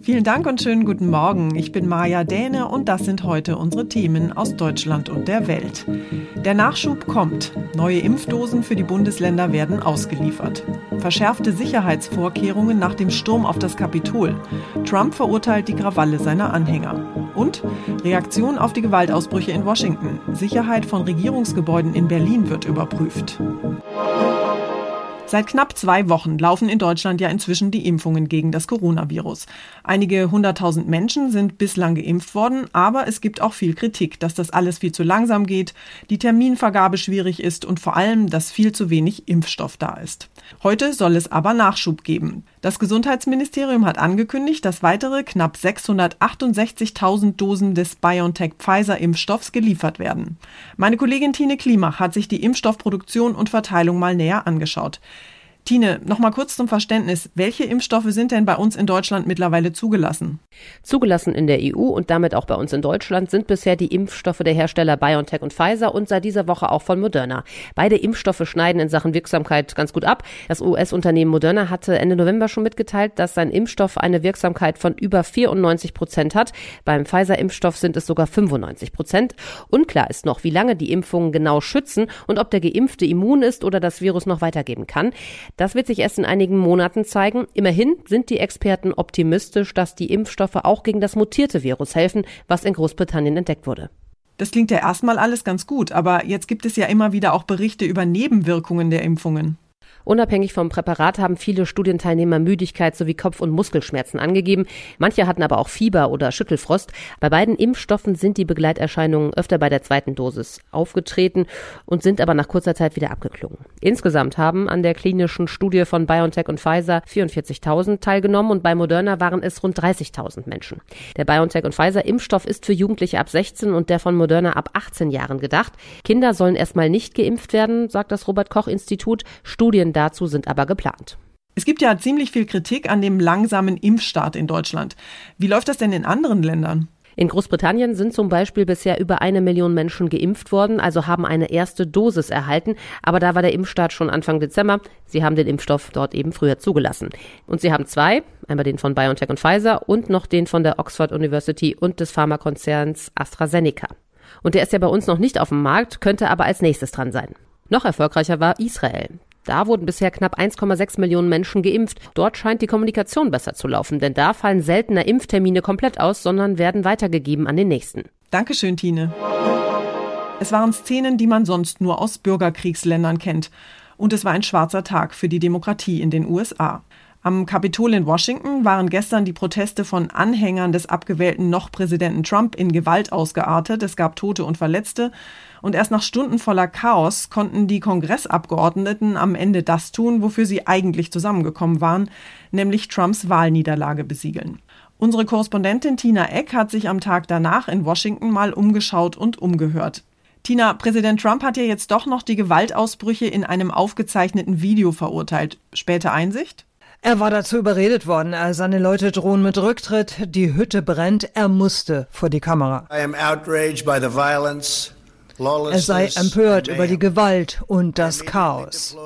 Vielen Dank und schönen guten Morgen. Ich bin Maja Däne und das sind heute unsere Themen aus Deutschland und der Welt. Der Nachschub kommt. Neue Impfdosen für die Bundesländer werden ausgeliefert. Verschärfte Sicherheitsvorkehrungen nach dem Sturm auf das Kapitol. Trump verurteilt die Krawalle seiner Anhänger. Und Reaktion auf die Gewaltausbrüche in Washington. Sicherheit von Regierungsgebäuden in Berlin wird überprüft. Seit knapp zwei Wochen laufen in Deutschland ja inzwischen die Impfungen gegen das Coronavirus. Einige hunderttausend Menschen sind bislang geimpft worden, aber es gibt auch viel Kritik, dass das alles viel zu langsam geht, die Terminvergabe schwierig ist und vor allem, dass viel zu wenig Impfstoff da ist. Heute soll es aber Nachschub geben. Das Gesundheitsministerium hat angekündigt, dass weitere knapp 668.000 Dosen des BioNTech-Pfizer-Impfstoffs geliefert werden. Meine Kollegin Tine Klimach hat sich die Impfstoffproduktion und Verteilung mal näher angeschaut. Tine, noch mal kurz zum Verständnis. Welche Impfstoffe sind denn bei uns in Deutschland mittlerweile zugelassen? Zugelassen in der EU und damit auch bei uns in Deutschland sind bisher die Impfstoffe der Hersteller BioNTech und Pfizer und seit dieser Woche auch von Moderna. Beide Impfstoffe schneiden in Sachen Wirksamkeit ganz gut ab. Das US-Unternehmen Moderna hatte Ende November schon mitgeteilt, dass sein Impfstoff eine Wirksamkeit von über 94 Prozent hat. Beim Pfizer-Impfstoff sind es sogar 95 Prozent. Unklar ist noch, wie lange die Impfungen genau schützen und ob der Geimpfte immun ist oder das Virus noch weitergeben kann. Das wird sich erst in einigen Monaten zeigen. Immerhin sind die Experten optimistisch, dass die Impfstoffe auch gegen das mutierte Virus helfen, was in Großbritannien entdeckt wurde. Das klingt ja erstmal alles ganz gut, aber jetzt gibt es ja immer wieder auch Berichte über Nebenwirkungen der Impfungen. Unabhängig vom Präparat haben viele Studienteilnehmer Müdigkeit sowie Kopf- und Muskelschmerzen angegeben. Manche hatten aber auch Fieber oder Schüttelfrost. Bei beiden Impfstoffen sind die Begleiterscheinungen öfter bei der zweiten Dosis aufgetreten und sind aber nach kurzer Zeit wieder abgeklungen. Insgesamt haben an der klinischen Studie von BioNTech und Pfizer 44.000 teilgenommen und bei Moderna waren es rund 30.000 Menschen. Der BioNTech und Pfizer Impfstoff ist für Jugendliche ab 16 und der von Moderna ab 18 Jahren gedacht. Kinder sollen erstmal nicht geimpft werden, sagt das Robert Koch Institut. Studien dazu sind aber geplant. Es gibt ja ziemlich viel Kritik an dem langsamen Impfstart in Deutschland. Wie läuft das denn in anderen Ländern? In Großbritannien sind zum Beispiel bisher über eine Million Menschen geimpft worden, also haben eine erste Dosis erhalten. Aber da war der Impfstart schon Anfang Dezember. Sie haben den Impfstoff dort eben früher zugelassen. Und sie haben zwei, einmal den von BioNTech und Pfizer und noch den von der Oxford University und des Pharmakonzerns AstraZeneca. Und der ist ja bei uns noch nicht auf dem Markt, könnte aber als nächstes dran sein. Noch erfolgreicher war Israel. Da wurden bisher knapp 1,6 Millionen Menschen geimpft. Dort scheint die Kommunikation besser zu laufen, denn da fallen seltener Impftermine komplett aus, sondern werden weitergegeben an den nächsten. Dankeschön, Tine. Es waren Szenen, die man sonst nur aus Bürgerkriegsländern kennt. Und es war ein schwarzer Tag für die Demokratie in den USA. Am Kapitol in Washington waren gestern die Proteste von Anhängern des abgewählten noch Präsidenten Trump in Gewalt ausgeartet. Es gab Tote und Verletzte. Und erst nach Stunden voller Chaos konnten die Kongressabgeordneten am Ende das tun, wofür sie eigentlich zusammengekommen waren, nämlich Trumps Wahlniederlage besiegeln. Unsere Korrespondentin Tina Eck hat sich am Tag danach in Washington mal umgeschaut und umgehört. Tina, Präsident Trump hat ja jetzt doch noch die Gewaltausbrüche in einem aufgezeichneten Video verurteilt. Späte Einsicht? Er war dazu überredet worden. Seine Leute drohen mit Rücktritt. Die Hütte brennt. Er musste vor die Kamera. Er sei empört über die Gewalt und das Chaos.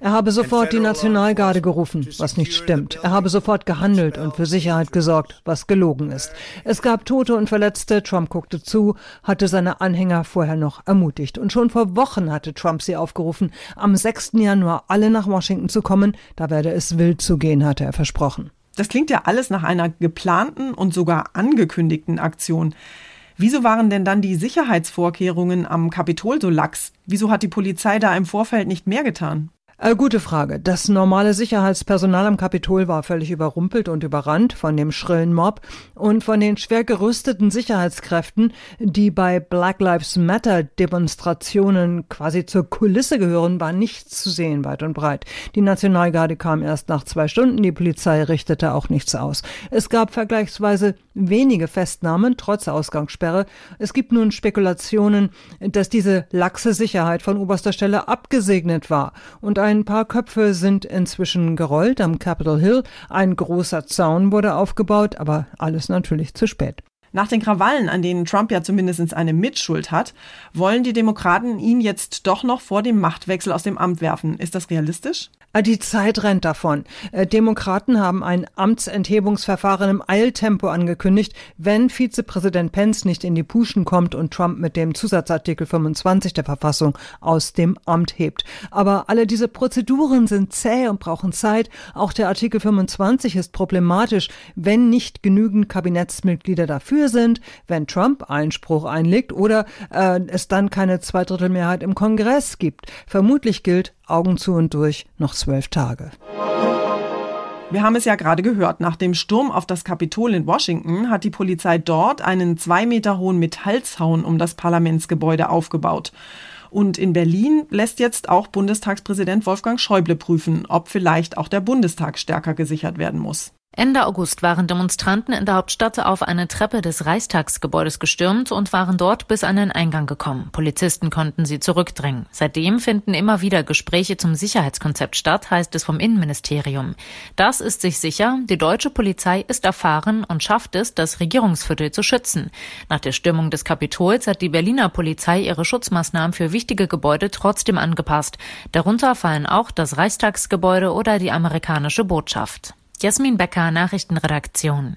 Er habe sofort die Nationalgarde gerufen, was nicht stimmt. Er habe sofort gehandelt und für Sicherheit gesorgt, was gelogen ist. Es gab Tote und Verletzte. Trump guckte zu, hatte seine Anhänger vorher noch ermutigt. Und schon vor Wochen hatte Trump sie aufgerufen, am 6. Januar alle nach Washington zu kommen. Da werde es wild zugehen, hatte er versprochen. Das klingt ja alles nach einer geplanten und sogar angekündigten Aktion. Wieso waren denn dann die Sicherheitsvorkehrungen am Kapitol so lax? Wieso hat die Polizei da im Vorfeld nicht mehr getan? Äh, gute Frage. Das normale Sicherheitspersonal am Kapitol war völlig überrumpelt und überrannt von dem schrillen Mob und von den schwer gerüsteten Sicherheitskräften, die bei Black Lives Matter Demonstrationen quasi zur Kulisse gehören, war nichts zu sehen weit und breit. Die Nationalgarde kam erst nach zwei Stunden, die Polizei richtete auch nichts aus. Es gab vergleichsweise wenige Festnahmen trotz Ausgangssperre. Es gibt nun Spekulationen, dass diese laxe Sicherheit von oberster Stelle abgesegnet war und ein paar Köpfe sind inzwischen gerollt am Capitol Hill. Ein großer Zaun wurde aufgebaut, aber alles natürlich zu spät. Nach den Krawallen, an denen Trump ja zumindest eine Mitschuld hat, wollen die Demokraten ihn jetzt doch noch vor dem Machtwechsel aus dem Amt werfen. Ist das realistisch? Ah, die Zeit rennt davon. Äh, Demokraten haben ein Amtsenthebungsverfahren im Eiltempo angekündigt, wenn Vizepräsident Pence nicht in die Puschen kommt und Trump mit dem Zusatzartikel 25 der Verfassung aus dem Amt hebt. Aber alle diese Prozeduren sind zäh und brauchen Zeit. Auch der Artikel 25 ist problematisch, wenn nicht genügend Kabinettsmitglieder dafür sind, wenn Trump Einspruch einlegt oder äh, es dann keine Zweidrittelmehrheit im Kongress gibt. Vermutlich gilt, Augen zu und durch, noch zwölf Tage. Wir haben es ja gerade gehört. Nach dem Sturm auf das Kapitol in Washington hat die Polizei dort einen zwei Meter hohen Metallzaun um das Parlamentsgebäude aufgebaut. Und in Berlin lässt jetzt auch Bundestagspräsident Wolfgang Schäuble prüfen, ob vielleicht auch der Bundestag stärker gesichert werden muss. Ende August waren Demonstranten in der Hauptstadt auf eine Treppe des Reichstagsgebäudes gestürmt und waren dort bis an den Eingang gekommen. Polizisten konnten sie zurückdrängen. Seitdem finden immer wieder Gespräche zum Sicherheitskonzept statt, heißt es vom Innenministerium. Das ist sich sicher, die deutsche Polizei ist erfahren und schafft es, das Regierungsviertel zu schützen. Nach der Stürmung des Kapitols hat die Berliner Polizei ihre Schutzmaßnahmen für wichtige Gebäude trotzdem angepasst. Darunter fallen auch das Reichstagsgebäude oder die amerikanische Botschaft. Jasmin Becker, Nachrichtenredaktion.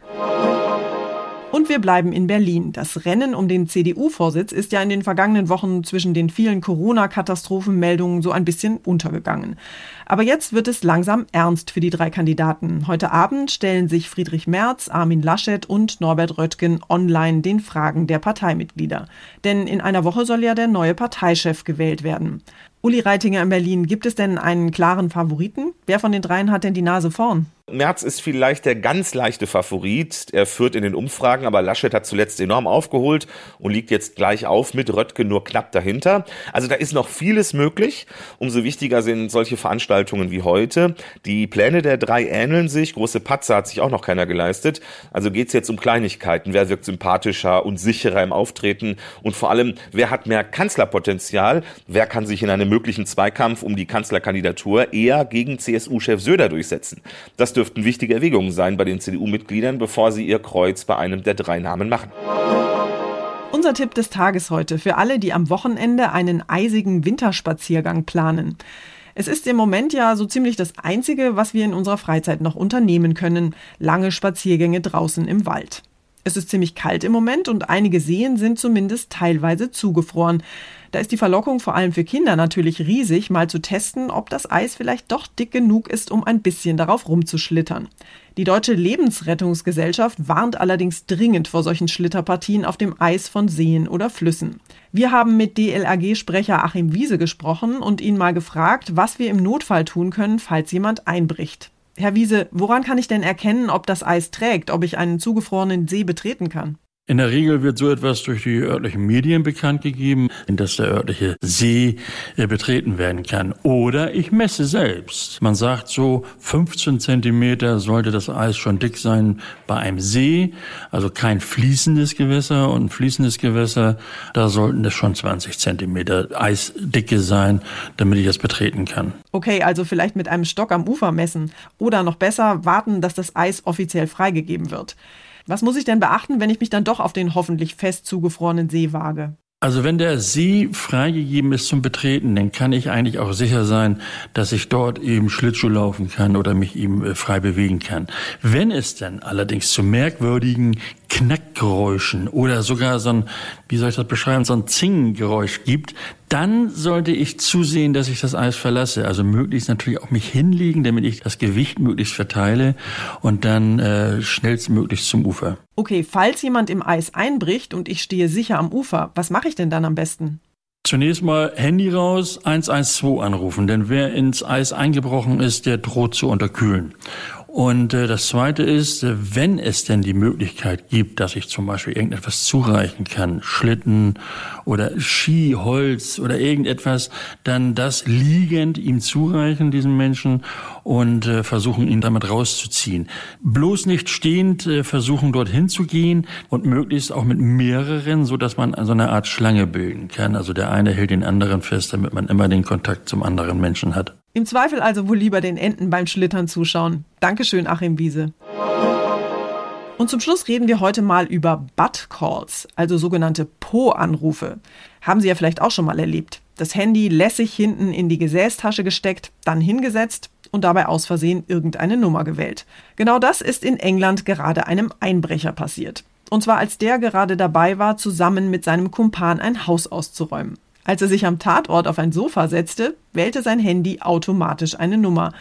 Und wir bleiben in Berlin. Das Rennen um den CDU-Vorsitz ist ja in den vergangenen Wochen zwischen den vielen Corona-Katastrophenmeldungen so ein bisschen untergegangen. Aber jetzt wird es langsam ernst für die drei Kandidaten. Heute Abend stellen sich Friedrich Merz, Armin Laschet und Norbert Röttgen online den Fragen der Parteimitglieder. Denn in einer Woche soll ja der neue Parteichef gewählt werden. Uli Reitinger in Berlin, gibt es denn einen klaren Favoriten? Wer von den dreien hat denn die Nase vorn? Merz ist vielleicht der ganz leichte Favorit. Er führt in den Umfragen, aber Laschet hat zuletzt enorm aufgeholt und liegt jetzt gleich auf mit Röttgen nur knapp dahinter. Also da ist noch vieles möglich. Umso wichtiger sind solche Veranstaltungen wie heute. Die Pläne der drei ähneln sich. Große Patzer hat sich auch noch keiner geleistet. Also geht's jetzt um Kleinigkeiten. Wer wirkt sympathischer und sicherer im Auftreten? Und vor allem, wer hat mehr Kanzlerpotenzial? Wer kann sich in einem möglichen Zweikampf um die Kanzlerkandidatur eher gegen CSU-Chef Söder durchsetzen? Das dürften wichtige Erwägungen sein bei den CDU-Mitgliedern, bevor sie ihr Kreuz bei einem der drei Namen machen. Unser Tipp des Tages heute für alle, die am Wochenende einen eisigen Winterspaziergang planen. Es ist im Moment ja so ziemlich das Einzige, was wir in unserer Freizeit noch unternehmen können. Lange Spaziergänge draußen im Wald. Es ist ziemlich kalt im Moment und einige Seen sind zumindest teilweise zugefroren. Da ist die Verlockung vor allem für Kinder natürlich riesig, mal zu testen, ob das Eis vielleicht doch dick genug ist, um ein bisschen darauf rumzuschlittern. Die Deutsche Lebensrettungsgesellschaft warnt allerdings dringend vor solchen Schlitterpartien auf dem Eis von Seen oder Flüssen. Wir haben mit DLRG-Sprecher Achim Wiese gesprochen und ihn mal gefragt, was wir im Notfall tun können, falls jemand einbricht. Herr Wiese, woran kann ich denn erkennen, ob das Eis trägt, ob ich einen zugefrorenen See betreten kann? In der Regel wird so etwas durch die örtlichen Medien bekannt gegeben, dass der örtliche See äh, betreten werden kann. Oder ich messe selbst. Man sagt so, 15 Zentimeter sollte das Eis schon dick sein bei einem See, also kein fließendes Gewässer. Und ein fließendes Gewässer, da sollten es schon 20 Zentimeter Eisdicke sein, damit ich das betreten kann. Okay, also vielleicht mit einem Stock am Ufer messen. Oder noch besser, warten, dass das Eis offiziell freigegeben wird. Was muss ich denn beachten, wenn ich mich dann doch auf den hoffentlich fest zugefrorenen See wage? Also wenn der See freigegeben ist zum Betreten, dann kann ich eigentlich auch sicher sein, dass ich dort eben Schlittschuh laufen kann oder mich eben äh, frei bewegen kann. Wenn es dann allerdings zu merkwürdigen Knackgeräuschen oder sogar so ein, wie soll ich das beschreiben, so ein Zingengeräusch gibt, dann sollte ich zusehen, dass ich das Eis verlasse. Also möglichst natürlich auch mich hinlegen, damit ich das Gewicht möglichst verteile und dann äh, schnellstmöglichst zum Ufer. Okay, falls jemand im Eis einbricht und ich stehe sicher am Ufer, was mache ich denn dann am besten? Zunächst mal Handy raus, 112 anrufen, denn wer ins Eis eingebrochen ist, der droht zu unterkühlen. Und äh, das Zweite ist, äh, wenn es denn die Möglichkeit gibt, dass ich zum Beispiel irgendetwas zureichen kann, Schlitten oder Ski, Holz oder irgendetwas, dann das liegend ihm zureichen, diesem Menschen, und äh, versuchen, ihn damit rauszuziehen. Bloß nicht stehend äh, versuchen, dorthin zu gehen und möglichst auch mit mehreren, so dass man so eine Art Schlange bilden kann. Also der eine hält den anderen fest, damit man immer den Kontakt zum anderen Menschen hat. Im Zweifel also wohl lieber den Enten beim Schlittern zuschauen. Dankeschön, Achim Wiese. Und zum Schluss reden wir heute mal über Butt Calls, also sogenannte Po-Anrufe. Haben Sie ja vielleicht auch schon mal erlebt. Das Handy lässig hinten in die Gesäßtasche gesteckt, dann hingesetzt und dabei aus Versehen irgendeine Nummer gewählt. Genau das ist in England gerade einem Einbrecher passiert. Und zwar als der gerade dabei war, zusammen mit seinem Kumpan ein Haus auszuräumen. Als er sich am Tatort auf ein Sofa setzte, wählte sein Handy automatisch eine Nummer.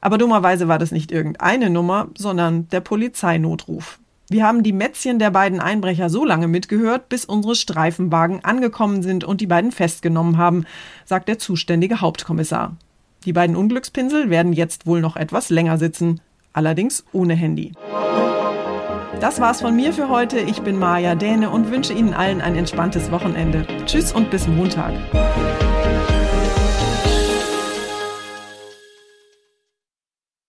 Aber dummerweise war das nicht irgendeine Nummer, sondern der Polizeinotruf. Wir haben die Mätzchen der beiden Einbrecher so lange mitgehört, bis unsere Streifenwagen angekommen sind und die beiden festgenommen haben, sagt der zuständige Hauptkommissar. Die beiden Unglückspinsel werden jetzt wohl noch etwas länger sitzen, allerdings ohne Handy. Das war's von mir für heute. Ich bin Maja Däne und wünsche Ihnen allen ein entspanntes Wochenende. Tschüss und bis Montag.